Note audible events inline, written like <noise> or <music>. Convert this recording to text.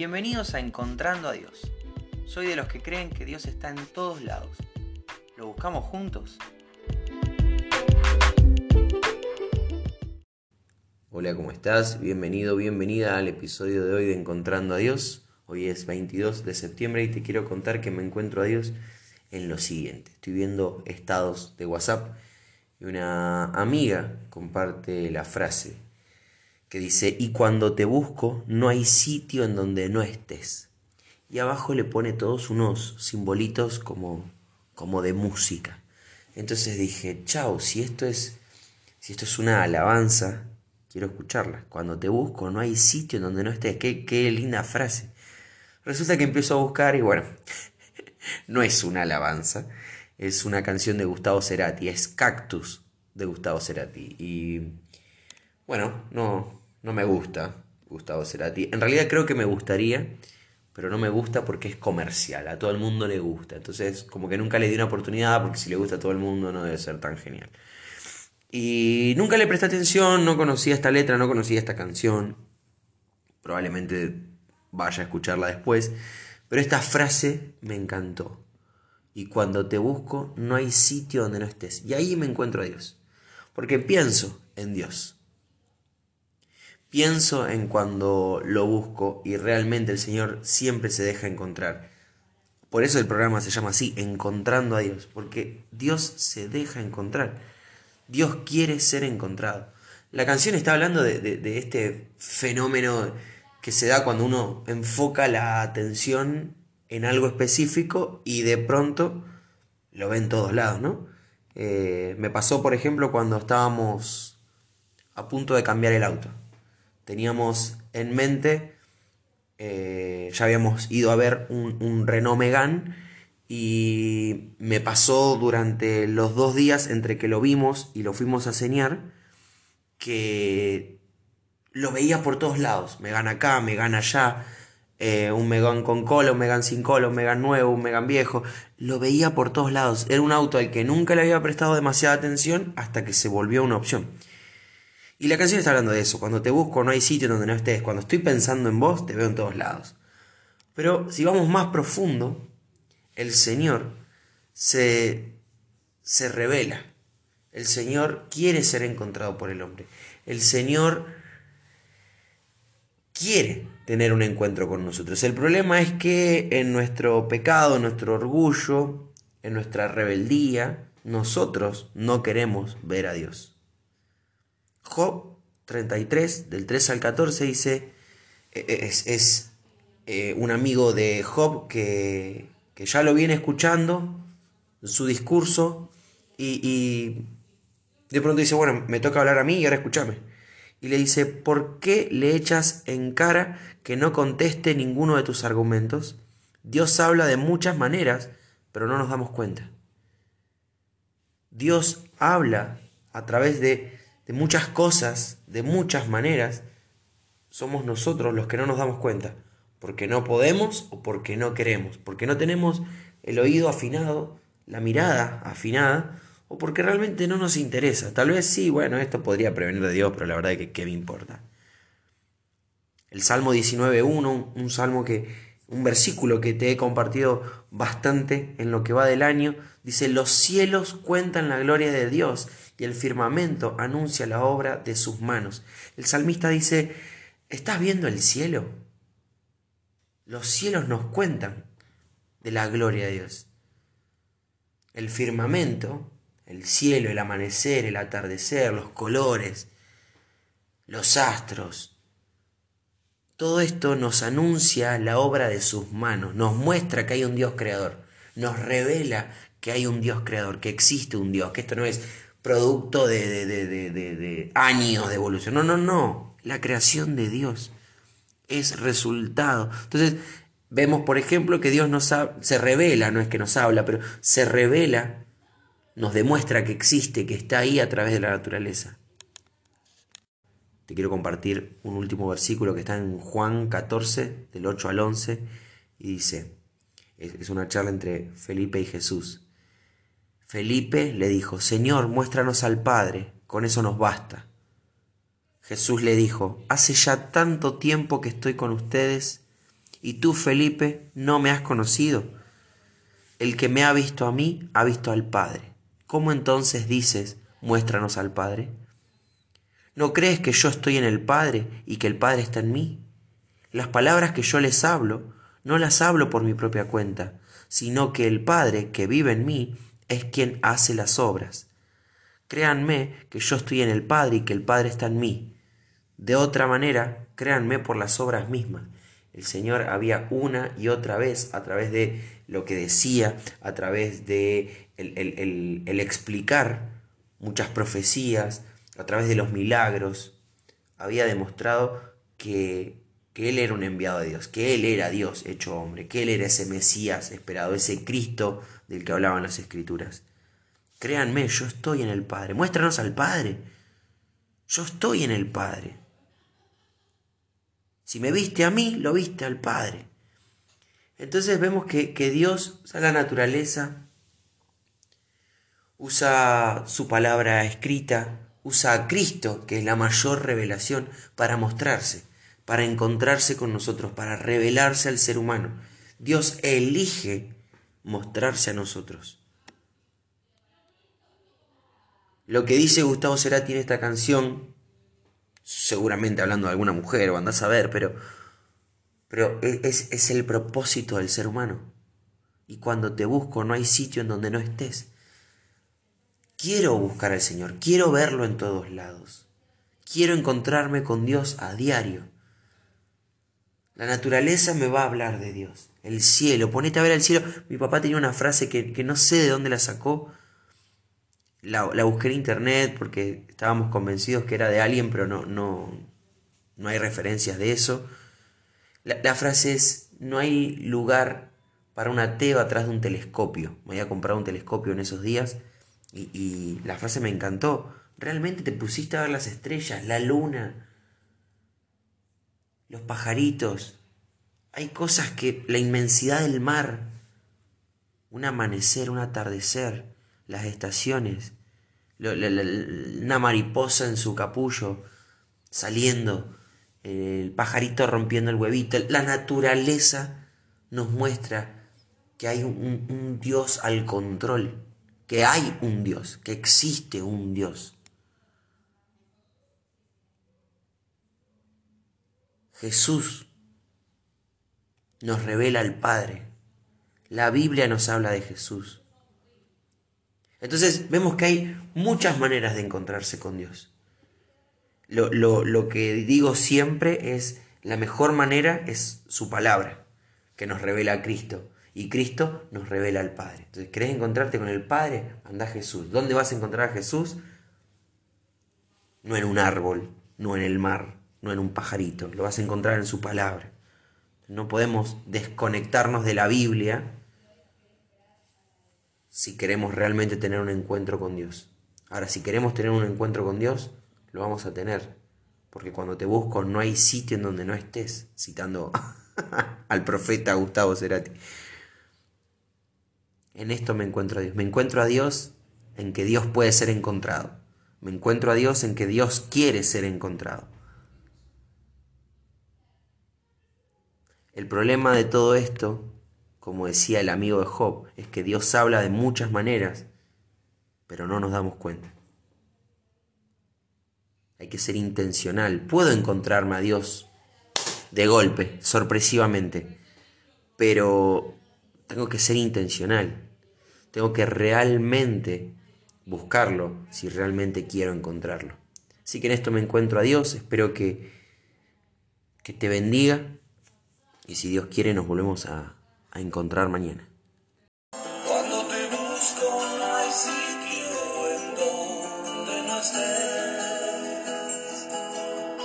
Bienvenidos a Encontrando a Dios. Soy de los que creen que Dios está en todos lados. ¿Lo buscamos juntos? Hola, ¿cómo estás? Bienvenido, bienvenida al episodio de hoy de Encontrando a Dios. Hoy es 22 de septiembre y te quiero contar que me encuentro a Dios en lo siguiente. Estoy viendo estados de WhatsApp y una amiga comparte la frase que dice, y cuando te busco no hay sitio en donde no estés. Y abajo le pone todos unos simbolitos como, como de música. Entonces dije, chao, si esto es, si esto es una alabanza, quiero escucharla. Cuando te busco no hay sitio en donde no estés. Qué, qué linda frase. Resulta que empiezo a buscar y bueno, <laughs> no es una alabanza, es una canción de Gustavo Cerati, es Cactus de Gustavo Cerati. Y bueno, no, no me gusta Gustavo Cerati. En realidad creo que me gustaría, pero no me gusta porque es comercial, a todo el mundo le gusta. Entonces, como que nunca le di una oportunidad porque si le gusta a todo el mundo no debe ser tan genial. Y nunca le presté atención, no conocía esta letra, no conocía esta canción. Probablemente vaya a escucharla después. Pero esta frase me encantó. Y cuando te busco, no hay sitio donde no estés. Y ahí me encuentro a Dios. Porque pienso en Dios. Pienso en cuando lo busco y realmente el Señor siempre se deja encontrar. Por eso el programa se llama así, Encontrando a Dios, porque Dios se deja encontrar. Dios quiere ser encontrado. La canción está hablando de, este fenómeno que se da cuando uno enfoca la atención en algo específico y de pronto lo ve en todos lados, ¿no? Eh, me pasó, por ejemplo, cuando estábamos a punto de cambiar el auto teníamos en mente, eh, ya habíamos ido a ver un, Renault Megane y me pasó durante los dos días entre que lo vimos y lo fuimos a señar que lo veía por todos lados, Megane acá, Megane allá, eh, un Megane con cola, un Megane sin cola, un Megane nuevo, un Megane viejo, lo veía por todos lados, era un auto al que nunca le había prestado demasiada atención hasta que se volvió una opción. Y la canción está hablando de eso. Cuando te busco no hay sitio donde no estés. Cuando estoy pensando en vos, te veo en todos lados. Pero si vamos más profundo, el Señor se, se revela. El Señor quiere ser encontrado por el hombre. El Señor quiere tener un encuentro con nosotros. El problema es que en nuestro pecado, en nuestro orgullo, en nuestra rebeldía, nosotros no queremos ver a Dios. Job 33, del 3 al 14, dice, e, e, es, eh, un amigo de Job que, ya lo viene escuchando, su discurso, y, de pronto dice, bueno, me toca hablar a mí y ahora escúchame. Y le dice, ¿por qué le echas en cara que no conteste ninguno de tus argumentos? Dios habla de muchas maneras, pero no nos damos cuenta. Dios habla a través de de muchas cosas, de muchas maneras, somos nosotros los que no nos damos cuenta, porque no podemos o porque no queremos, porque no tenemos el oído afinado, la mirada afinada, o porque realmente no nos interesa. Tal vez sí, bueno, esto podría prevenir de Dios, pero la verdad es que qué me importa. El Salmo 19.1, un salmo que, un versículo que te he compartido bastante en lo que va del año, dice, los cielos cuentan la gloria de Dios y el firmamento anuncia la obra de sus manos. El salmista dice, ¿estás viendo el cielo? Los cielos nos cuentan de la gloria de Dios. El firmamento, el cielo, el amanecer, el atardecer, los colores, los astros, todo esto nos anuncia la obra de sus manos, nos muestra que hay un Dios creador, nos revela que hay un Dios creador, que existe un Dios, que esto no es producto de, años de evolución. No, no, no. La creación de Dios es resultado. Entonces, vemos, por ejemplo, que Dios nos se revela, no es que nos habla, pero se revela, nos demuestra que existe, que está ahí a través de la naturaleza. Te quiero compartir un último versículo que está en Juan 14, del 8 al 11, y dice, es una charla entre Felipe y Jesús. Felipe le dijo, Señor, muéstranos al Padre, con eso nos basta. Jesús le dijo, hace ya tanto tiempo que estoy con ustedes Y tú, Felipe, no me has conocido. El que me ha visto a mí, ha visto al Padre. ¿Cómo entonces dices, muéstranos al Padre? ¿No crees que yo estoy en el Padre y que el Padre está en mí? Las palabras que yo les hablo, no las hablo por mi propia cuenta, sino que el Padre que vive en mí es quien hace las obras. Créanme que yo estoy en el Padre y que el Padre está en mí. De otra manera, créanme por las obras mismas. El Señor había una y otra vez, a través de lo que decía, a través de el, explicar muchas profecías, a través de los milagros, había demostrado que que Él era un enviado de Dios, que Él era Dios hecho hombre, que Él era ese Mesías esperado, ese Cristo del que hablaban las Escrituras. Créanme, yo estoy en el Padre. Muéstranos al Padre. Yo estoy en el Padre. Si me viste a mí, lo viste al Padre. Entonces vemos que, que Dios usa la naturaleza, usa su palabra escrita, usa a Cristo, que es la mayor revelación, para mostrarse para encontrarse con nosotros, para revelarse al ser humano. Dios elige mostrarse a nosotros. Lo que dice Gustavo Cerati en esta canción, seguramente hablando de alguna mujer o andás a ver, pero, pero es, es el propósito del ser humano. Y cuando te busco no hay sitio en donde no estés. Quiero buscar al Señor, quiero verlo en todos lados. Quiero encontrarme con Dios a diario. La naturaleza me va a hablar de Dios. El cielo, ponete a ver el cielo. Mi papá tenía una frase que, no sé de dónde la sacó. La, busqué en internet porque estábamos convencidos que era de alguien, pero no, no, no hay referencias de eso. La, frase es, no hay lugar para un ateo atrás de un telescopio. Me había comprado un telescopio en esos días y, la frase me encantó. Realmente te pusiste a ver las estrellas, la luna, los pajaritos. Hay cosas que la inmensidad del mar, un amanecer, un atardecer, las estaciones, una mariposa en su capullo saliendo, el pajarito rompiendo el huevito, la naturaleza nos muestra que hay un Dios al control, que hay un Dios, que existe un Dios. Jesús nos revela al Padre. La Biblia nos habla de Jesús. Entonces vemos que hay muchas maneras de encontrarse con Dios. Lo, que digo siempre es, la mejor manera es su palabra, que nos revela a Cristo. Y Cristo nos revela al Padre. Entonces, ¿querés encontrarte con el Padre? Anda Jesús. ¿Dónde vas a encontrar a Jesús? No en un árbol, no en el mar, no en un pajarito, lo vas a encontrar en su palabra. No podemos desconectarnos de la Biblia si queremos realmente tener un encuentro con Dios. Ahora, si queremos tener un encuentro con Dios, lo vamos a tener. Porque cuando te busco no hay sitio en donde no estés, citando <laughs> al profeta Gustavo Cerati. En esto me encuentro a Dios. Me encuentro a Dios en que Dios puede ser encontrado. Me encuentro a Dios en que Dios quiere ser encontrado. El problema de todo esto, como decía el amigo de Job, es que Dios habla de muchas maneras, pero no nos damos cuenta. Hay que ser intencional. Puedo encontrarme a Dios de golpe, sorpresivamente, pero tengo que ser intencional. Tengo que realmente buscarlo si realmente quiero encontrarlo. Así que en esto me encuentro a Dios, espero que, que te bendiga y si Dios quiere nos volvemos a, a encontrar mañana.